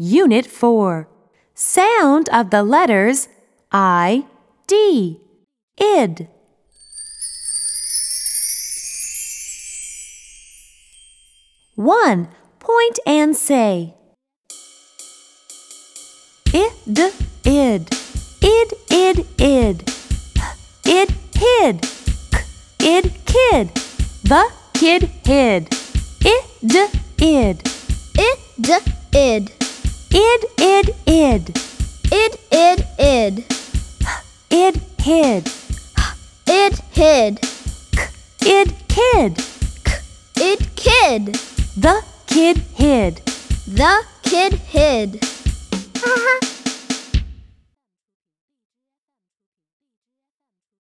Unit 4 Sound of the letters I, D, id. One, point and say. Id, id, id, id, id. Id, hid, k, id, kid. The kid hid. Id, id. Id, id. Id, id, id. Id, id, id. Id, Id hid. Id, hid. Id, kid. Id, kid. The kid hid. The kid hid.